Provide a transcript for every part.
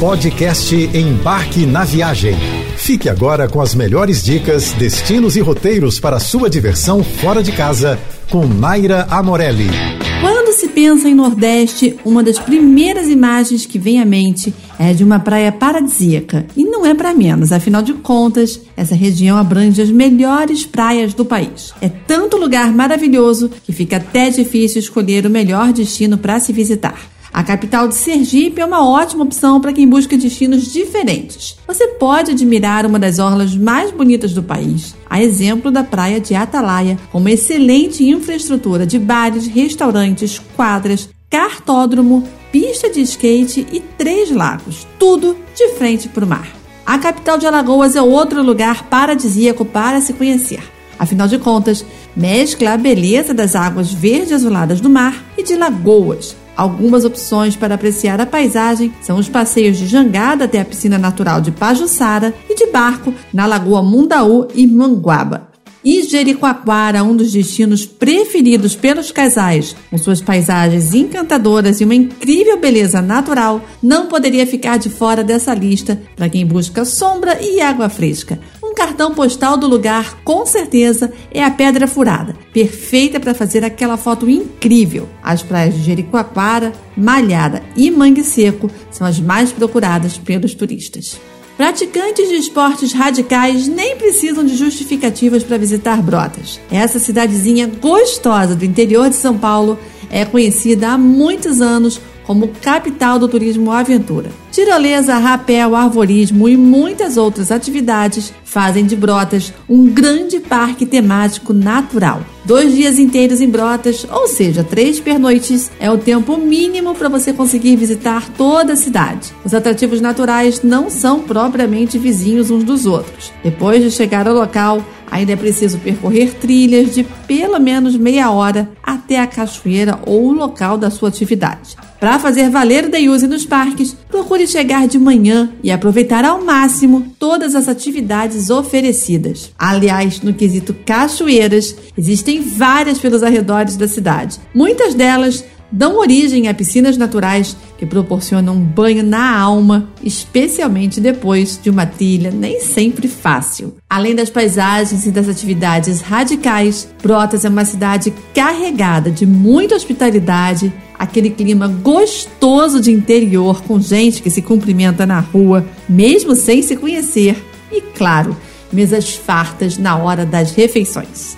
Podcast Embarque na Viagem. Fique agora com as melhores dicas, destinos e roteiros para sua diversão fora de casa com Naira Amorelli. Quando se pensa em Nordeste, uma das primeiras imagens que vem à mente é de uma praia paradisíaca. E não é para menos, afinal de contas, essa região abrange as melhores praias do país. É tanto lugar maravilhoso que fica até difícil escolher o melhor destino para se visitar. A capital de Sergipe é uma ótima opção para quem busca destinos diferentes. Você pode admirar uma das orlas mais bonitas do país, a exemplo da praia de Atalaia, com uma excelente infraestrutura de bares, restaurantes, quadras, cartódromo, pista de skate e três lagos, tudo de frente para o mar. A capital de Alagoas é outro lugar paradisíaco para se conhecer. Afinal de contas, mescla a beleza das águas verde azuladas do mar e de lagoas, Algumas opções para apreciar a paisagem são os passeios de jangada até a piscina natural de Pajuçara e de barco na Lagoa Mundaú e Manguaba. E Jericoacoara, um dos destinos preferidos pelos casais, com suas paisagens encantadoras e uma incrível beleza natural, não poderia ficar de fora dessa lista para quem busca sombra e água fresca. Cartão postal do lugar, com certeza, é a Pedra Furada, perfeita para fazer aquela foto incrível. As praias de Jericoacoara, Malhada e Mangue Seco são as mais procuradas pelos turistas. Praticantes de esportes radicais nem precisam de justificativas para visitar Brotas. Essa cidadezinha gostosa do interior de São Paulo é conhecida há muitos anos como capital do turismo aventura. Tirolesa, rapel, arvorismo e muitas outras atividades fazem de Brotas um grande parque temático natural. Dois dias inteiros em Brotas, ou seja, três pernoites, é o tempo mínimo para você conseguir visitar toda a cidade. Os atrativos naturais não são propriamente vizinhos uns dos outros. Depois de chegar ao local, ainda é preciso percorrer trilhas de pelo menos meia hora até a cachoeira ou o local da sua atividade. Para fazer valer o day use nos parques, procure chegar de manhã e aproveitar ao máximo todas as atividades oferecidas. Aliás, no quesito cachoeiras, existem várias pelos arredores da cidade. Muitas delas dão origem a piscinas naturais que proporcionam um banho na alma, especialmente depois de uma trilha nem sempre fácil. Além das paisagens e das atividades radicais, Brotas é uma cidade carregada de muita hospitalidade, aquele clima gostoso de interior com gente que se cumprimenta na rua, mesmo sem se conhecer, e claro, mesas fartas na hora das refeições.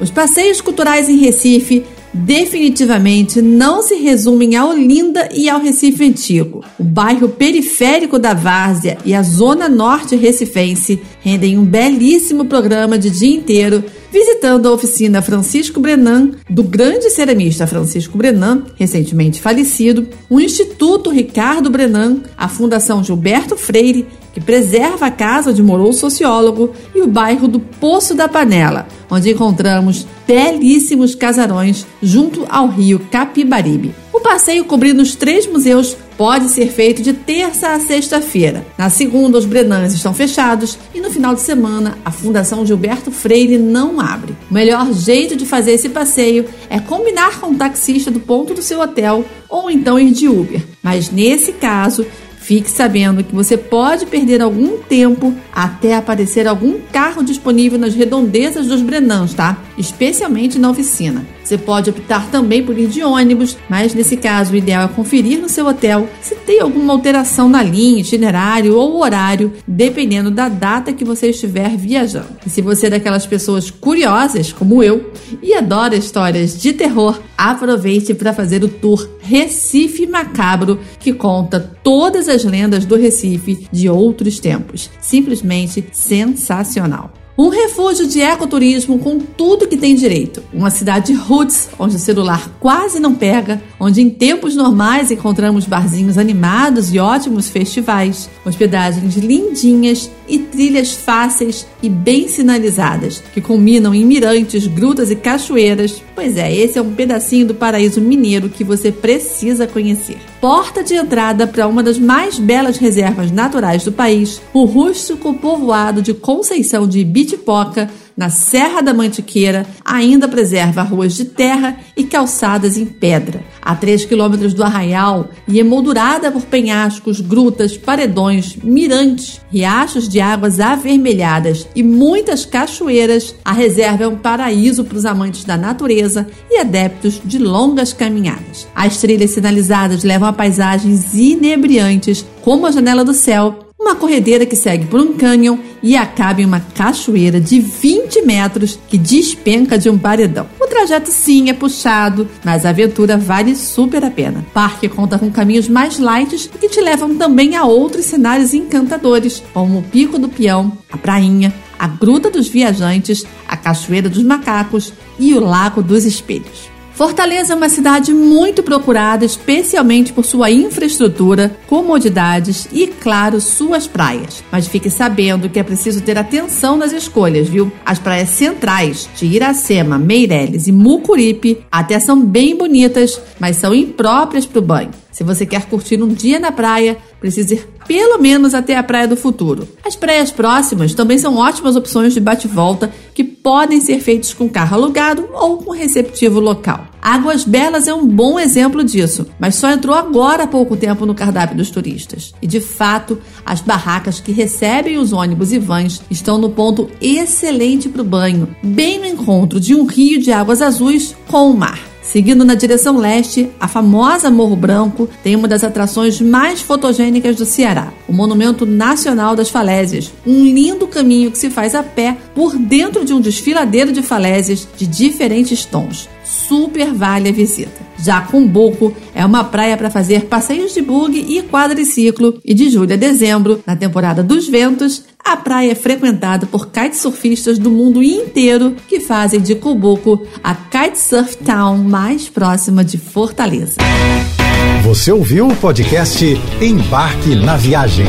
Os passeios culturais em Recife definitivamente não se resumem a Olinda e ao Recife Antigo. O bairro periférico da Várzea e a zona norte recifense rendem um belíssimo programa de dia inteiro visitando a oficina Francisco Brenan, do grande ceramista Francisco Brenan, recentemente falecido, o Instituto Ricardo Brenan, a Fundação Gilberto Freire que preserva a casa onde morou o sociólogo, e o bairro do Poço da Panela, onde encontramos belíssimos casarões junto ao rio Capibaribe. O passeio cobrindo os três museus pode ser feito de terça a sexta-feira. Na segunda, os Brenãs estão fechados e no final de semana, a Fundação Gilberto Freire não abre. O melhor jeito de fazer esse passeio é combinar com o taxista do ponto do seu hotel ou então ir de Uber. Mas nesse caso, Fique sabendo que você pode perder algum tempo até aparecer algum carro disponível nas redondezas dos Brenãs, tá? Especialmente na oficina. Você pode optar também por ir de ônibus, mas nesse caso o ideal é conferir no seu hotel se tem alguma alteração na linha, itinerário ou horário, dependendo da data que você estiver viajando. E se você é daquelas pessoas curiosas, como eu, e adora histórias de terror, aproveite para fazer o tour Recife Macabro, que conta todas as lendas do Recife de outros tempos. Simplesmente sensacional. Um refúgio de ecoturismo com tudo que tem direito. Uma cidade roots, onde o celular quase não pega, onde em tempos normais encontramos barzinhos animados e ótimos festivais, hospedagens lindinhas e trilhas fáceis e bem sinalizadas, que culminam em mirantes, grutas e cachoeiras. Pois é, esse é um pedacinho do paraíso mineiro que você precisa conhecer. Porta de entrada para uma das mais belas reservas naturais do país, o rústico povoado de Conceição de Ibitipoca na Serra da Mantiqueira, ainda preserva ruas de terra e calçadas em pedra. A 3 quilômetros do arraial e emoldurada por penhascos, grutas, paredões, mirantes, riachos de águas avermelhadas e muitas cachoeiras, a reserva é um paraíso para os amantes da natureza e adeptos de longas caminhadas. As trilhas sinalizadas levam a paisagens inebriantes, como a Janela do Céu, uma corredeira que segue por um cânion e acaba em uma cachoeira de 20 metros que despenca de um paredão. O trajeto sim é puxado, mas a aventura vale super a pena. O parque conta com caminhos mais light que te levam também a outros cenários encantadores, como o Pico do Peão, a Prainha, a Gruta dos Viajantes, a Cachoeira dos Macacos e o Lago dos Espelhos. Fortaleza é uma cidade muito procurada, especialmente por sua infraestrutura, comodidades e, claro, suas praias. Mas fique sabendo que é preciso ter atenção nas escolhas, viu? As praias centrais de Iracema, Meireles e Mucuripe até são bem bonitas, mas são impróprias para o banho. Se você quer curtir um dia na praia, precisa ir pelo menos até a Praia do Futuro. As praias próximas também são ótimas opções de bate-volta que podem ser feitos com carro alugado ou com receptivo local. Águas Belas é um bom exemplo disso, mas só entrou agora há pouco tempo no cardápio dos turistas. E de fato, as barracas que recebem os ônibus e vans estão no ponto excelente para o banho, bem no encontro de um rio de águas azuis com o mar. Seguindo na direção leste, a famosa Morro Branco tem uma das atrações mais fotogênicas do Ceará, o Monumento Nacional das Falésias, um lindo caminho que se faz a pé por dentro de um desfiladeiro de falésias de diferentes tons. Super vale a visita. Já Cumbuco é uma praia para fazer passeios de bug e quadriciclo e de julho a dezembro, na temporada dos ventos, a praia é frequentada por kitesurfistas do mundo inteiro que fazem de Cumbuco a kitesurf town mais próxima de Fortaleza. Você ouviu o podcast Embarque na Viagem.